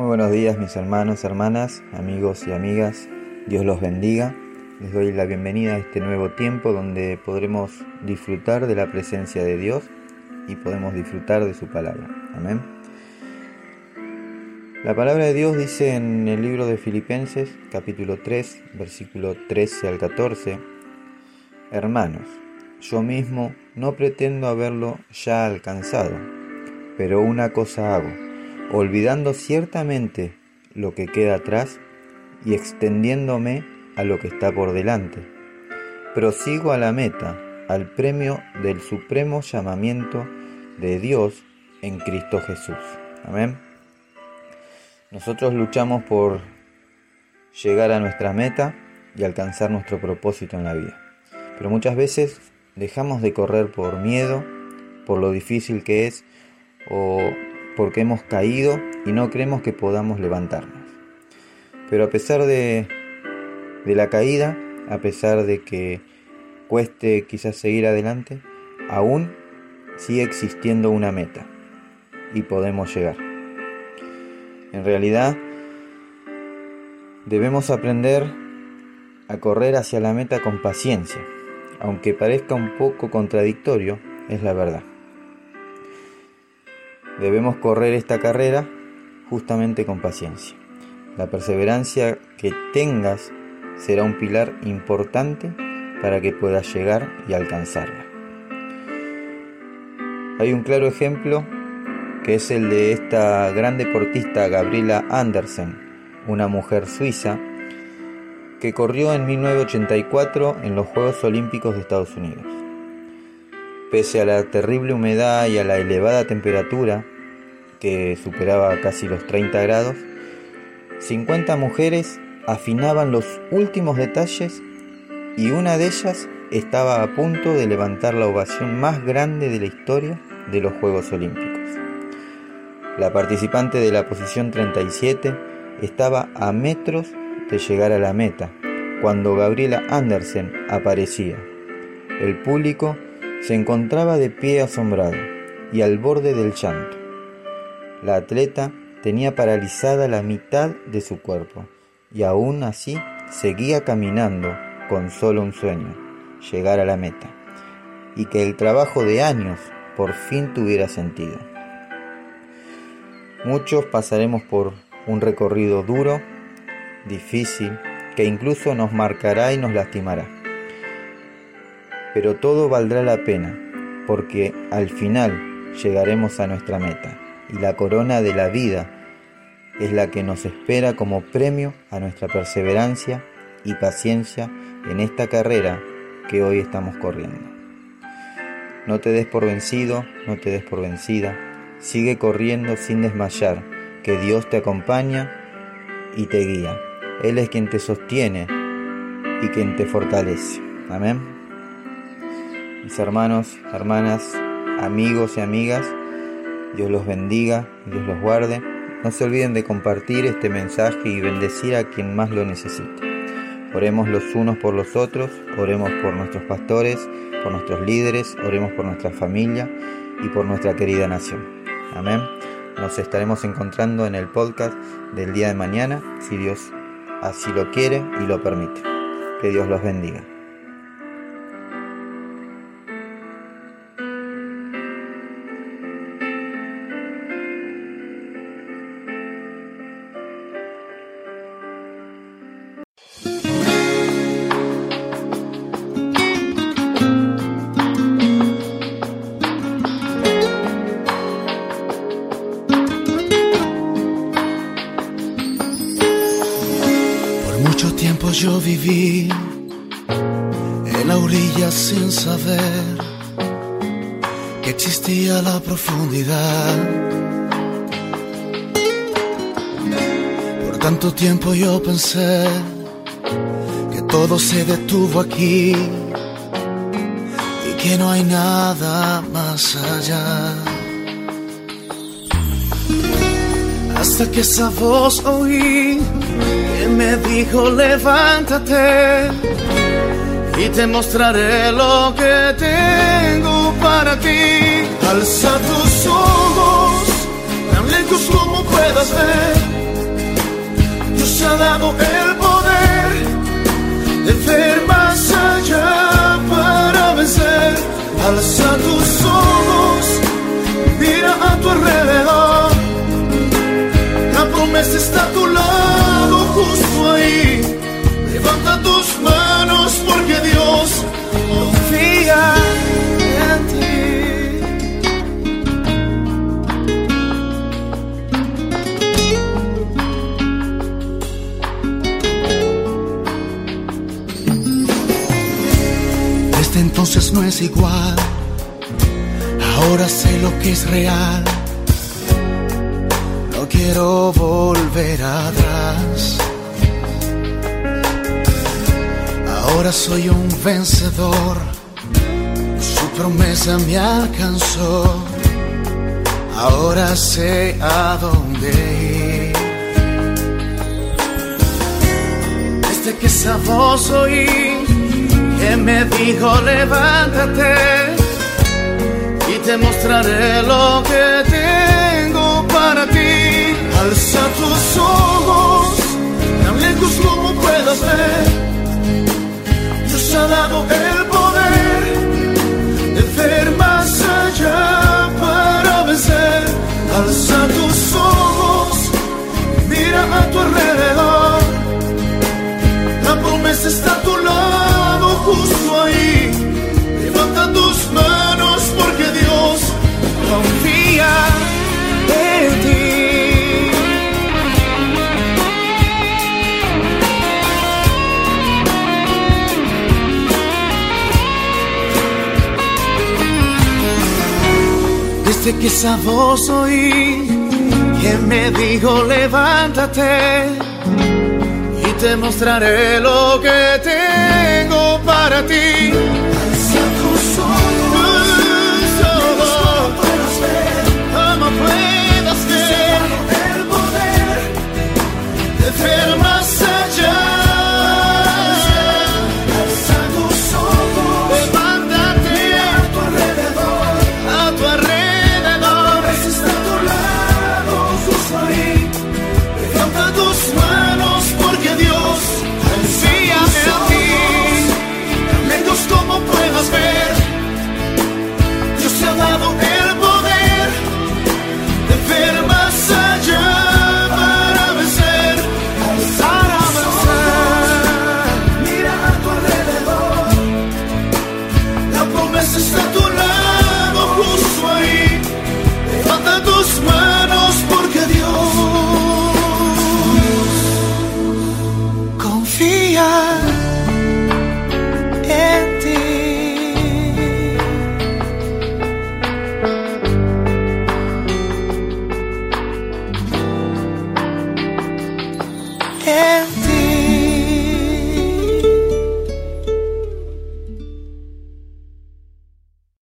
Muy buenos días mis hermanos, hermanas, amigos y amigas. Dios los bendiga. Les doy la bienvenida a este nuevo tiempo donde podremos disfrutar de la presencia de Dios y podemos disfrutar de su palabra. Amén. La palabra de Dios dice en el libro de Filipenses, capítulo 3, versículo 13 al 14, Hermanos, yo mismo no pretendo haberlo ya alcanzado, pero una cosa hago, olvidando ciertamente lo que queda atrás y extendiéndome a lo que está por delante. Prosigo a la meta, al premio del supremo llamamiento de Dios en Cristo Jesús. Amén. Nosotros luchamos por llegar a nuestra meta y alcanzar nuestro propósito en la vida. Pero muchas veces dejamos de correr por miedo, por lo difícil que es o porque hemos caído y no creemos que podamos levantarnos. Pero a pesar de, la caída, a pesar de que cueste quizás seguir adelante, aún sigue existiendo una meta y podemos llegar. En realidad, debemos aprender a correr hacia la meta con paciencia, aunque parezca un poco contradictorio, es la verdad. Debemos correr esta carrera justamente con paciencia. La perseverancia que tengas será un pilar importante para que puedas llegar y alcanzarla. Hay un claro ejemplo que es el de esta gran deportista Gabriela Andersen, una mujer suiza que corrió en 1984 en los Juegos Olímpicos de Estados Unidos. Pese a la terrible humedad y a la elevada temperatura, que superaba casi los 30 grados, 50 mujeres afinaban los últimos detalles y una de ellas estaba a punto de levantar la ovación más grande de la historia de los Juegos Olímpicos. La participante de la posición 37 estaba a metros de llegar a la meta cuando Gabriela Andersen aparecía. El público se encontraba de pie asombrado y al borde del llanto. La atleta tenía paralizada la mitad de su cuerpo y aún así seguía caminando con solo un sueño, llegar a la meta, y que el trabajo de años por fin tuviera sentido. Muchos pasaremos por un recorrido duro, difícil, que incluso nos marcará y nos lastimará. Pero todo valdrá la pena, porque al final llegaremos a nuestra meta, y la corona de la vida es la que nos espera como premio a nuestra perseverancia y paciencia en esta carrera que hoy estamos corriendo. No te des por vencido, no te des por vencida, sigue corriendo sin desmayar, que Dios te acompaña y te guía. Él es quien te sostiene y quien te fortalece. Amén. Mis hermanos, hermanas, amigos y amigas, Dios los bendiga, Dios los guarde. No se olviden de compartir este mensaje y bendecir a quien más lo necesite. Oremos los unos por los otros, oremos por nuestros pastores, por nuestros líderes, oremos por nuestra familia y por nuestra querida nación. Amén. Nos estaremos encontrando en el podcast del día de mañana, si Dios así lo quiere y lo permite. Que Dios los bendiga. Yo viví en la orilla sin saber que existía la profundidad. Por tanto tiempo yo pensé que todo se detuvo aquí que no hay nada más allá. Hasta que esa voz oí que me dijo levántate y te mostraré lo que tengo para ti. Alza tus ojos, tan lejos como puedas ver, Dios ha dado el No es igual. Ahora sé lo que es real. No quiero volver atrás. Ahora soy un vencedor. Su promesa me alcanzó. Ahora sé a dónde ir. Desde que esa voz oí me dijo levántate y te mostraré lo que tengo para ti. Alza tus ojos, tan lejos como puedas ver. Dios ha dado el Desde que esa voz oí que me dijo levántate y te mostraré lo que tengo para ti. Puedas